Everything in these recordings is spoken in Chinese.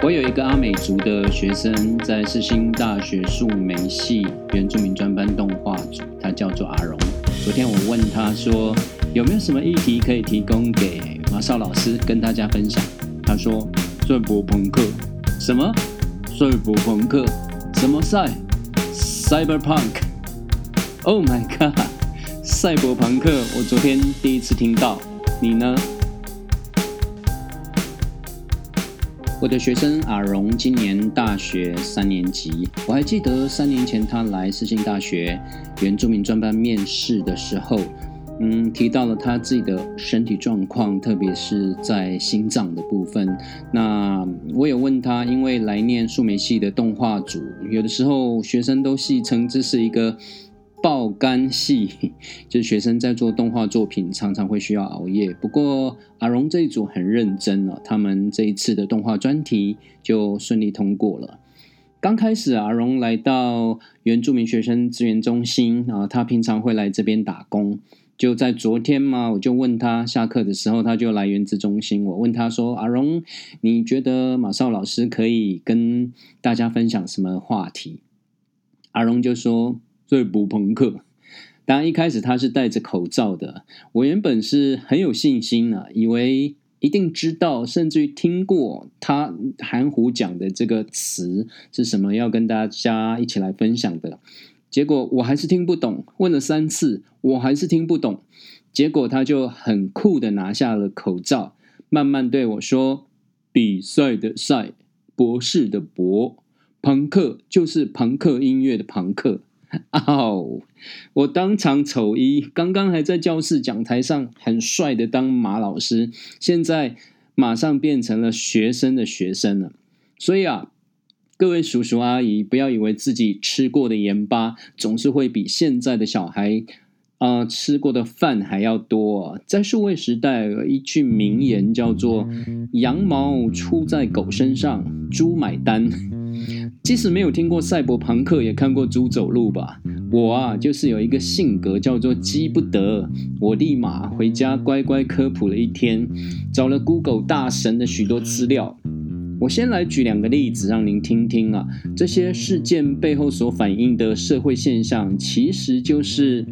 我有一个阿美族的学生，在世新大学数媒系原住民专班动画组，他叫做阿荣。昨天我问他说，有没有什么议题可以提供给马少老师跟大家分享？他说：赛博朋克。什么？赛博朋克？什么赛？Cyberpunk？Oh my god！赛博朋克，我昨天第一次听到，你呢？我的学生阿荣今年大学三年级，我还记得三年前他来世新大学原住民专班面试的时候，嗯，提到了他自己的身体状况，特别是在心脏的部分。那我有问他，因为来念数媒系的动画组，有的时候学生都戏称这是一个。爆肝系 就是学生在做动画作品，常常会需要熬夜。不过阿荣这一组很认真哦，他们这一次的动画专题就顺利通过了。刚开始阿荣来到原住民学生资源中心啊，他平常会来这边打工。就在昨天嘛，我就问他下课的时候，他就来原子中心。我问他说：“阿荣，你觉得马少老师可以跟大家分享什么话题？”阿荣就说。最不朋克，当然一开始他是戴着口罩的。我原本是很有信心啊，以为一定知道，甚至于听过他含糊讲的这个词是什么，要跟大家一起来分享的。结果我还是听不懂，问了三次，我还是听不懂。结果他就很酷的拿下了口罩，慢慢对我说：“比赛的赛，博士的博，朋克就是朋克音乐的朋克。” 哦，我当场丑一，刚刚还在教室讲台上很帅的当马老师，现在马上变成了学生的学生了。所以啊，各位叔叔阿姨，不要以为自己吃过的盐巴总是会比现在的小孩啊吃过的饭还要多。在数位时代，有一句名言叫做“羊毛出在狗身上，猪买单”。即使没有听过赛博朋克，也看过猪走路吧。我啊，就是有一个性格叫做积不得，我立马回家乖乖科普了一天，找了 Google 大神的许多资料。我先来举两个例子让您听听啊，这些事件背后所反映的社会现象，其实就是。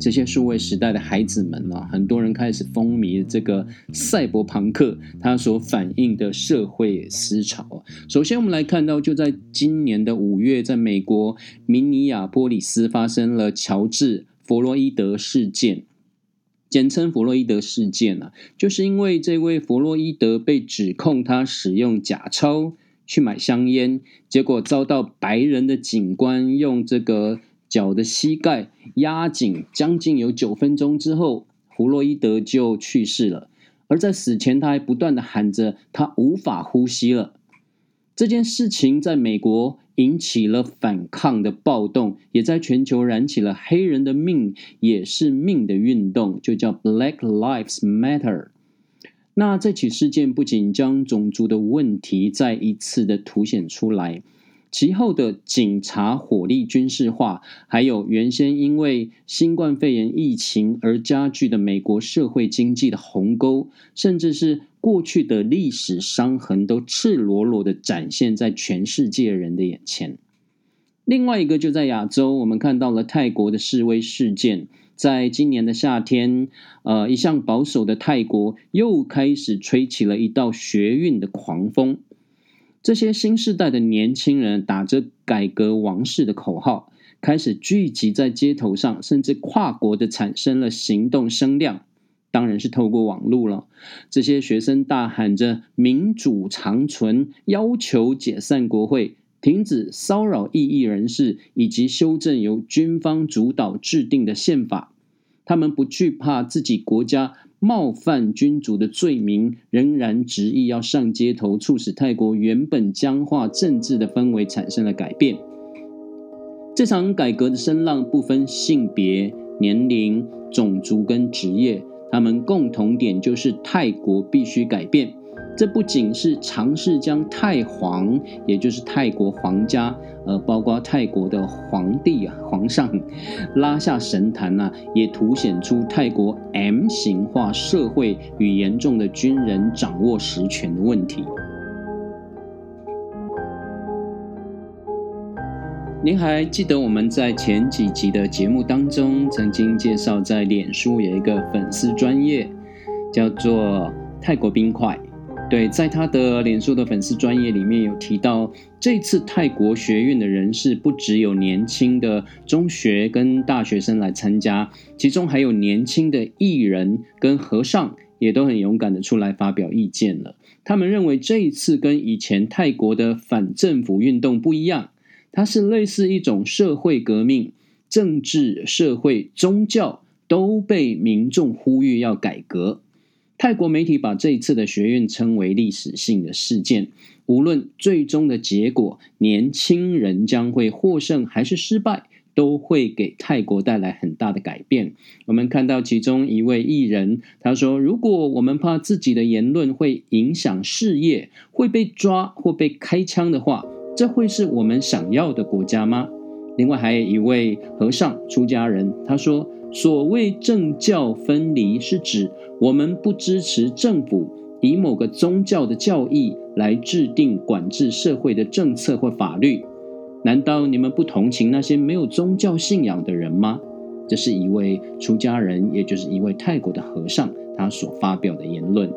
这些数位时代的孩子们啊，很多人开始风靡这个赛博朋克，它所反映的社会思潮。首先，我们来看到，就在今年的五月，在美国明尼亚波利斯发生了乔治·弗洛伊德事件，简称弗洛伊德事件啊，就是因为这位弗洛伊德被指控他使用假钞去买香烟，结果遭到白人的警官用这个。脚的膝盖压紧，将近有九分钟之后，弗洛伊德就去世了。而在死前，他还不断的喊着：“他无法呼吸了。”这件事情在美国引起了反抗的暴动，也在全球燃起了“黑人的命也是命”的运动，就叫 Black Lives Matter。那这起事件不仅将种族的问题再一次的凸显出来。其后的警察火力军事化，还有原先因为新冠肺炎疫情而加剧的美国社会经济的鸿沟，甚至是过去的历史伤痕，都赤裸裸的展现在全世界人的眼前。另外一个就在亚洲，我们看到了泰国的示威事件，在今年的夏天，呃，一向保守的泰国又开始吹起了一道学运的狂风。这些新时代的年轻人打着“改革王室”的口号，开始聚集在街头上，甚至跨国的产生了行动声量。当然是透过网络了。这些学生大喊着“民主长存”，要求解散国会、停止骚扰异议人士，以及修正由军方主导制定的宪法。他们不惧怕自己国家。冒犯君主的罪名，仍然执意要上街头，促使泰国原本僵化政治的氛围产生了改变。这场改革的声浪不分性别、年龄、种族跟职业，他们共同点就是泰国必须改变。这不仅是尝试将泰皇也就是泰国皇家呃包括泰国的皇帝啊皇上拉下神坛呐也凸显出泰国 m 型化社会与严重的军人掌握实权的问题。您还记得我们在前几集的节目当中曾经介绍在脸书有一个粉丝专业叫做泰国冰块。对，在他的脸书的粉丝专业里面有提到，这次泰国学院的人士不只有年轻的中学跟大学生来参加，其中还有年轻的艺人跟和尚，也都很勇敢的出来发表意见了。他们认为这一次跟以前泰国的反政府运动不一样。它是类似一种社会革命，政治、社会、宗教都被民众呼吁要改革。泰国媒体把这一次的学院称为历史性的事件。无论最终的结果，年轻人将会获胜还是失败，都会给泰国带来很大的改变。我们看到其中一位艺人，他说：“如果我们怕自己的言论会影响事业，会被抓或被开枪的话。”这会是我们想要的国家吗？另外还有一位和尚出家人，他说：“所谓政教分离，是指我们不支持政府以某个宗教的教义来制定管制社会的政策或法律。难道你们不同情那些没有宗教信仰的人吗？”这是一位出家人，也就是一位泰国的和尚，他所发表的言论。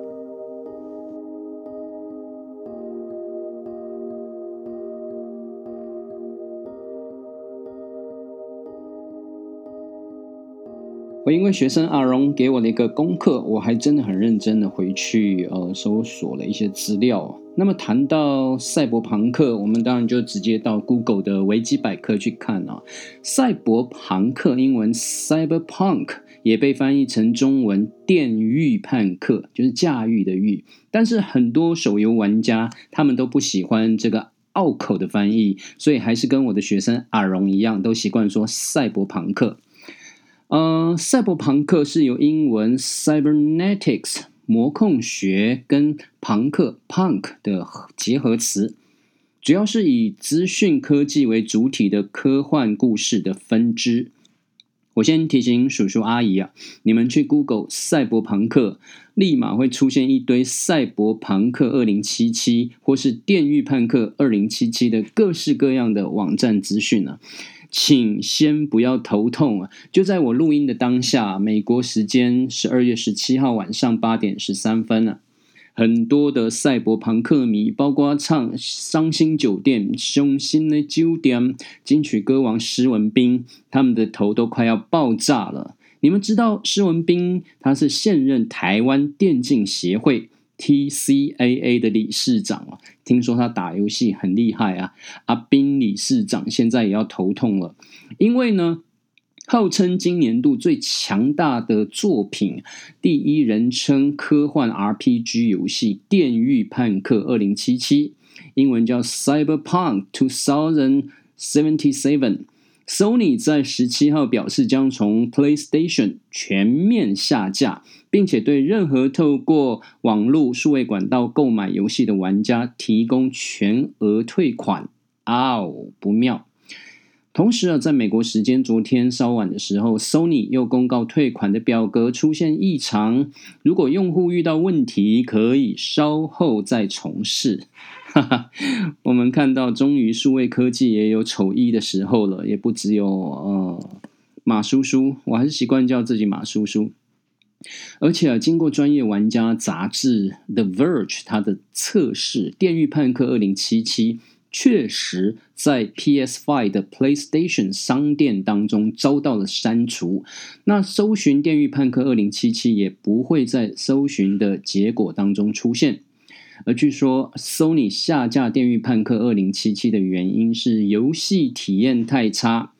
我因为学生阿荣给我的一个功课，我还真的很认真的回去呃搜索了一些资料。那么谈到赛博朋克，我们当然就直接到 Google 的维基百科去看啊。赛博朋克英文 Cyberpunk 也被翻译成中文电狱叛客，就是驾驭的狱。但是很多手游玩家他们都不喜欢这个拗口的翻译，所以还是跟我的学生阿荣一样，都习惯说赛博朋克。呃，赛博朋克是由英文 cybernetics 模控学跟朋克 punk 的结合词，主要是以资讯科技为主体的科幻故事的分支。我先提醒叔叔阿姨啊，你们去 Google 赛博朋克，立马会出现一堆赛博朋克二零七七或是电狱判克二零七七的各式各样的网站资讯啊。请先不要头痛啊！就在我录音的当下，美国时间十二月十七号晚上八点十三分啊，很多的赛博朋克迷，包括唱《伤心酒店》《伤心的酒店》金曲歌王施文斌，他们的头都快要爆炸了。你们知道施文斌他是现任台湾电竞协会。TCAA 的理事长啊，听说他打游戏很厉害啊。阿斌理事长现在也要头痛了，因为呢，号称今年度最强大的作品，第一人称科幻 RPG 游戏《电狱叛客二零七七》，英文叫 Cyberpunk Two Thousand Seventy Seven。Sony 在十七号表示，将从 PlayStation 全面下架，并且对任何透过网络数位管道购买游戏的玩家提供全额退款。哦，不妙！同时啊，在美国时间昨天稍晚的时候，Sony 又公告退款的表格出现异常，如果用户遇到问题，可以稍后再重试。哈哈，我们看到，终于数位科技也有丑一的时候了，也不只有呃马叔叔，我还是习惯叫自己马叔叔。而且啊，经过专业玩家杂志 The Verge 它的测试，《电狱叛客二零七七》确实在 PS Five 的 PlayStation 商店当中遭到了删除。那搜寻《电狱叛客二零七七》也不会在搜寻的结果当中出现。而据说，Sony 下架《电狱叛客2077》的原因是游戏体验太差。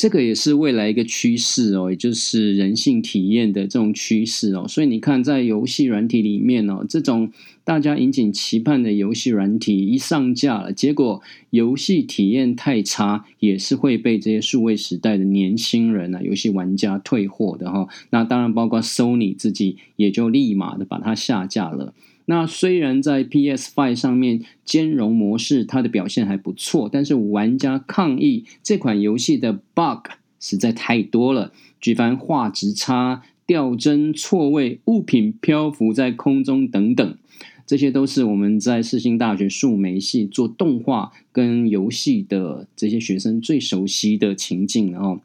这个也是未来一个趋势哦，也就是人性体验的这种趋势哦。所以你看，在游戏软体里面哦，这种大家引颈期盼的游戏软体一上架了，结果游戏体验太差，也是会被这些数位时代的年轻人啊，游戏玩家退货的哈。那当然，包括 Sony 自己也就立马的把它下架了。那虽然在 PS Five 上面兼容模式它的表现还不错，但是玩家抗议这款游戏的 bug 实在太多了，举凡画质差、掉帧、错位、物品漂浮在空中等等。这些都是我们在世新大学数媒系做动画跟游戏的这些学生最熟悉的情境哦。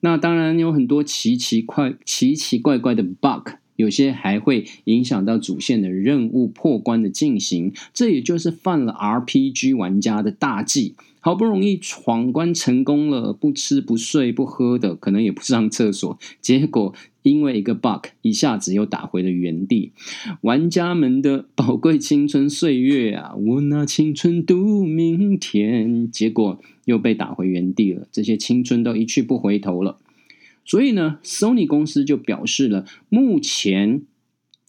那当然有很多奇奇怪奇奇怪怪的 bug，有些还会影响到主线的任务破关的进行。这也就是犯了 RPG 玩家的大忌。好不容易闯关成功了，不吃不睡不喝的，可能也不上厕所，结果因为一个 bug，一下子又打回了原地。玩家们的宝贵青春岁月啊，我拿青春赌明天，结果又被打回原地了，这些青春都一去不回头了。所以呢，Sony 公司就表示了，目前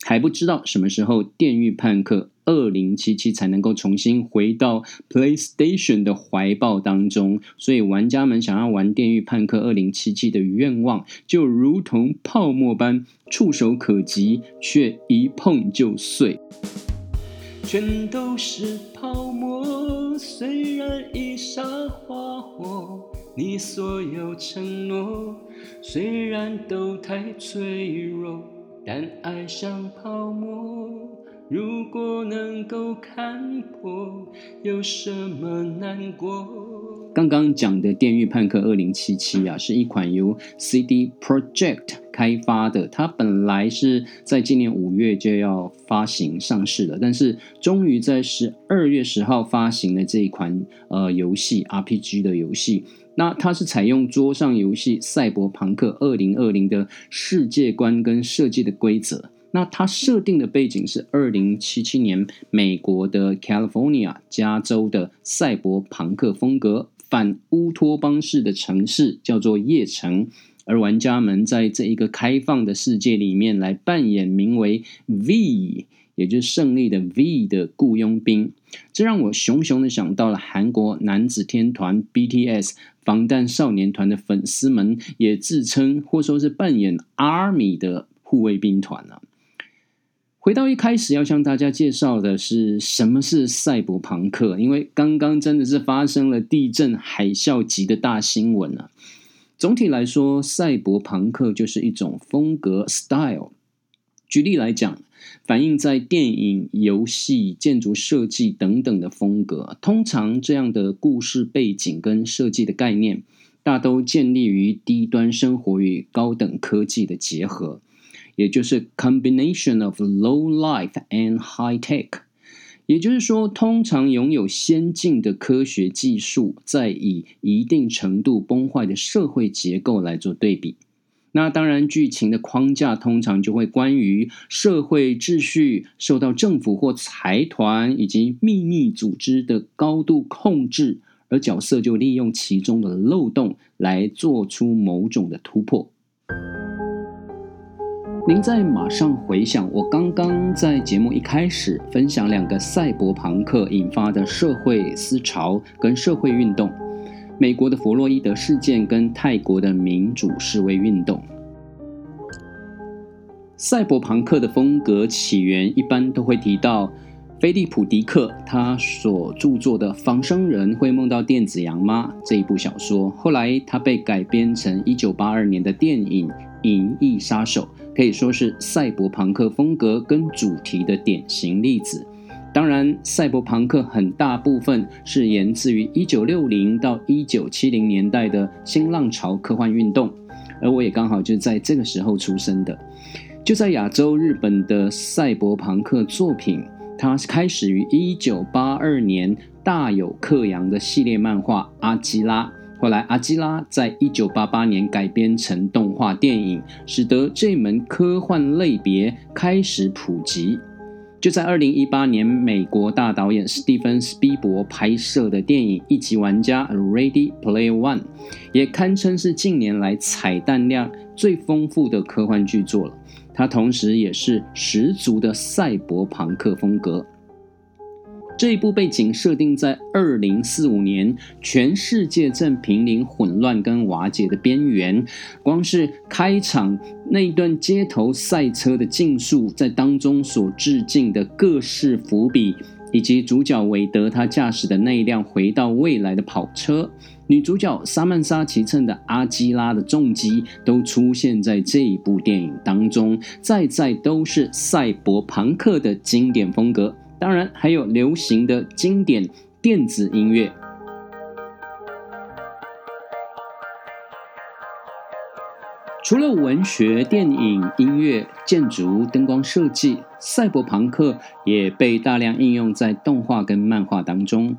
还不知道什么时候《电狱判客》。二零七七才能够重新回到 PlayStation 的怀抱当中，所以玩家们想要玩《电狱判客》二零七七的愿望，就如同泡沫般触手可及，却一碰就碎。全都是泡沫，虽然一刹花火，你所有承诺，虽然都太脆弱，但爱像泡沫。如果能够看破，有什么难过？刚刚讲的《电狱判客二零七七》啊，是一款由 CD Project 开发的。它本来是在今年五月就要发行上市了，但是终于在十二月十号发行了这一款呃游戏 RPG 的游戏。那它是采用桌上游戏《赛博朋克二零二零》的世界观跟设计的规则。那它设定的背景是二零七七年美国的 California 加州的赛博朋克风格反乌托邦式的城市叫做夜城，而玩家们在这一个开放的世界里面来扮演名为 V，也就是胜利的 V 的雇佣兵，这让我熊熊的想到了韩国男子天团 BTS 防弹少年团的粉丝们也自称或说是扮演 Army 的护卫兵团啊。回到一开始要向大家介绍的是什么是赛博朋克，因为刚刚真的是发生了地震海啸级的大新闻啊。总体来说，赛博朋克就是一种风格 （style）。举例来讲，反映在电影、游戏、建筑设计等等的风格。通常这样的故事背景跟设计的概念，大都建立于低端生活与高等科技的结合。也就是 combination of low life and high tech，也就是说，通常拥有先进的科学技术，在以一定程度崩坏的社会结构来做对比。那当然，剧情的框架通常就会关于社会秩序受到政府或财团以及秘密组织的高度控制，而角色就利用其中的漏洞来做出某种的突破。您再马上回想，我刚刚在节目一开始分享两个赛博朋克引发的社会思潮跟社会运动：美国的弗洛伊德事件跟泰国的民主示威运动。赛博朋克的风格起源一般都会提到菲利普·迪克他所著作的《仿生人会梦到电子羊吗》这一部小说，后来他被改编成一九八二年的电影《银翼杀手》。可以说是赛博朋克风格跟主题的典型例子。当然，赛博朋克很大部分是源自于一九六零到一九七零年代的新浪潮科幻运动，而我也刚好就在这个时候出生的。就在亚洲，日本的赛博朋克作品，它开始于一九八二年大有克洋的系列漫画《阿基拉》。后来，阿基拉在一九八八年改编成动画电影，使得这门科幻类别开始普及。就在二零一八年，美国大导演史蒂芬·斯皮伯拍摄的电影《一级玩家》（Ready Play One） 也堪称是近年来彩蛋量最丰富的科幻巨作了。它同时也是十足的赛博朋克风格。这一部背景设定在二零四五年，全世界正濒临混乱跟瓦解的边缘。光是开场那一段街头赛车的竞速，在当中所致敬的各式伏笔，以及主角韦德他驾驶的那一辆回到未来的跑车，女主角萨曼莎骑乘的阿基拉的重机，都出现在这一部电影当中，在在都是赛博朋克的经典风格。当然还有流行的经典电子音乐。除了文学、电影、音乐、建筑、灯光设计，赛博朋克也被大量应用在动画跟漫画当中。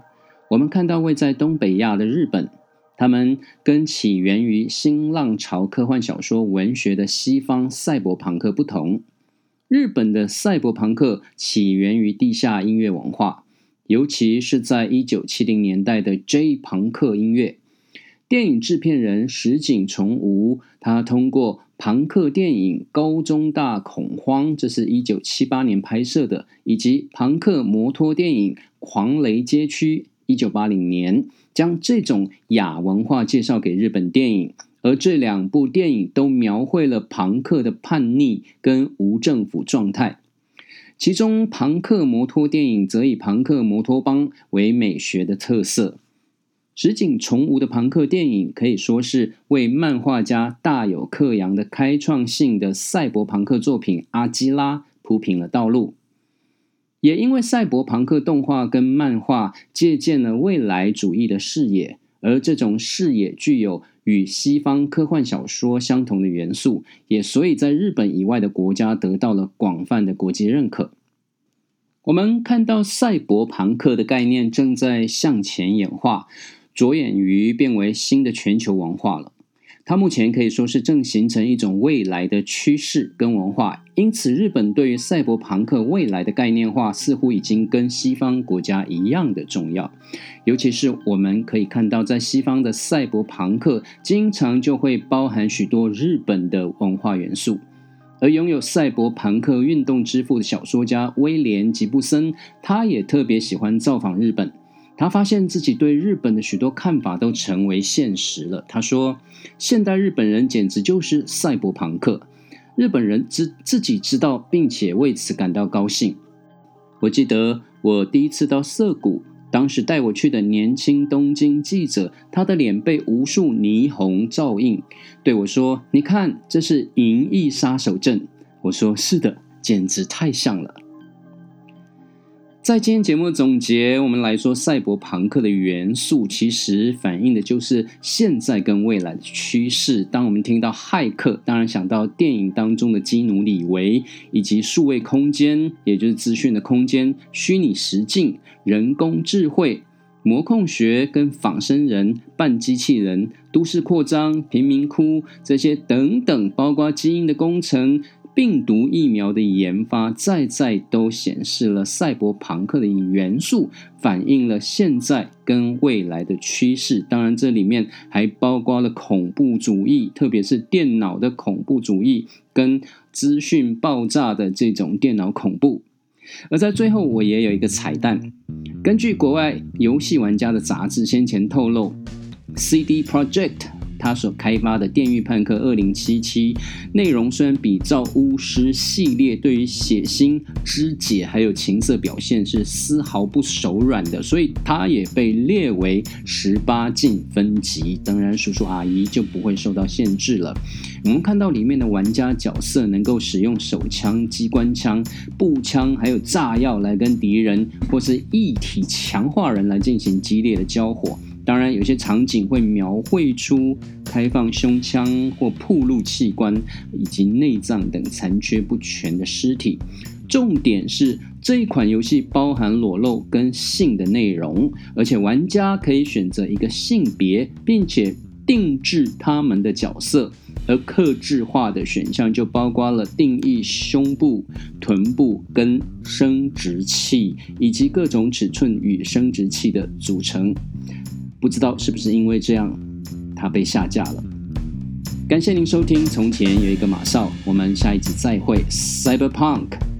我们看到位在东北亚的日本，他们跟起源于新浪潮科幻小说文学的西方赛博朋克不同，日本的赛博朋克起源于地下音乐文化，尤其是在一九七零年代的 J 朋克音乐。电影制片人石井崇吾，他通过朋克电影《高中大恐慌》，这是一九七八年拍摄的，以及朋克摩托电影《狂雷街区》，一九八零年，将这种亚文化介绍给日本电影。而这两部电影都描绘了朋克的叛逆跟无政府状态。其中，朋克摩托电影则以朋克摩托帮为美学的特色。石井重吾的朋克电影可以说是为漫画家大有克洋的开创性的赛博朋克作品《阿基拉》铺平了道路。也因为赛博朋克动画跟漫画借鉴了未来主义的视野，而这种视野具有与西方科幻小说相同的元素，也所以在日本以外的国家得到了广泛的国际认可。我们看到赛博朋克的概念正在向前演化。着眼于变为新的全球文化了，它目前可以说是正形成一种未来的趋势跟文化。因此，日本对于赛博朋克未来的概念化，似乎已经跟西方国家一样的重要。尤其是我们可以看到，在西方的赛博朋克，经常就会包含许多日本的文化元素。而拥有赛博朋克运动之父的小说家威廉吉布森，他也特别喜欢造访日本。他发现自己对日本的许多看法都成为现实了。他说：“现代日本人简直就是赛博朋克，日本人知自己知道，并且为此感到高兴。”我记得我第一次到涩谷，当时带我去的年轻东京记者，他的脸被无数霓虹照映，对我说：“你看，这是银翼杀手镇。”我说：“是的，简直太像了。”在今天节目的总结，我们来说赛博朋克的元素，其实反映的就是现在跟未来的趋势。当我们听到骇客，当然想到电影当中的基努里维，以及数位空间，也就是资讯的空间、虚拟实境、人工智慧、模控学跟仿生人、半机器人、都市扩张、贫民窟这些等等，包括基因的工程。病毒疫苗的研发，再再都显示了赛博朋克的元素，反映了现在跟未来的趋势。当然，这里面还包括了恐怖主义，特别是电脑的恐怖主义跟资讯爆炸的这种电脑恐怖。而在最后，我也有一个彩蛋，根据国外游戏玩家的杂志先前透露，CD Project。他所开发的《电狱判客二零七七》内容虽然比照巫师系列，对于血腥、肢解还有情色表现是丝毫不手软的，所以它也被列为十八禁分级。当然，叔叔阿姨就不会受到限制了。我们看到里面的玩家角色能够使用手枪、机关枪、步枪还有炸药来跟敌人或是一体强化人来进行激烈的交火。当然，有些场景会描绘出开放胸腔或暴露器官以及内脏等残缺不全的尸体。重点是这一款游戏包含裸露跟性的内容，而且玩家可以选择一个性别，并且定制他们的角色。而克制化的选项就包括了定义胸部、臀部跟生殖器，以及各种尺寸与生殖器的组成。不知道是不是因为这样，它被下架了。感谢您收听《从前有一个马少》，我们下一集再会，Cyberpunk。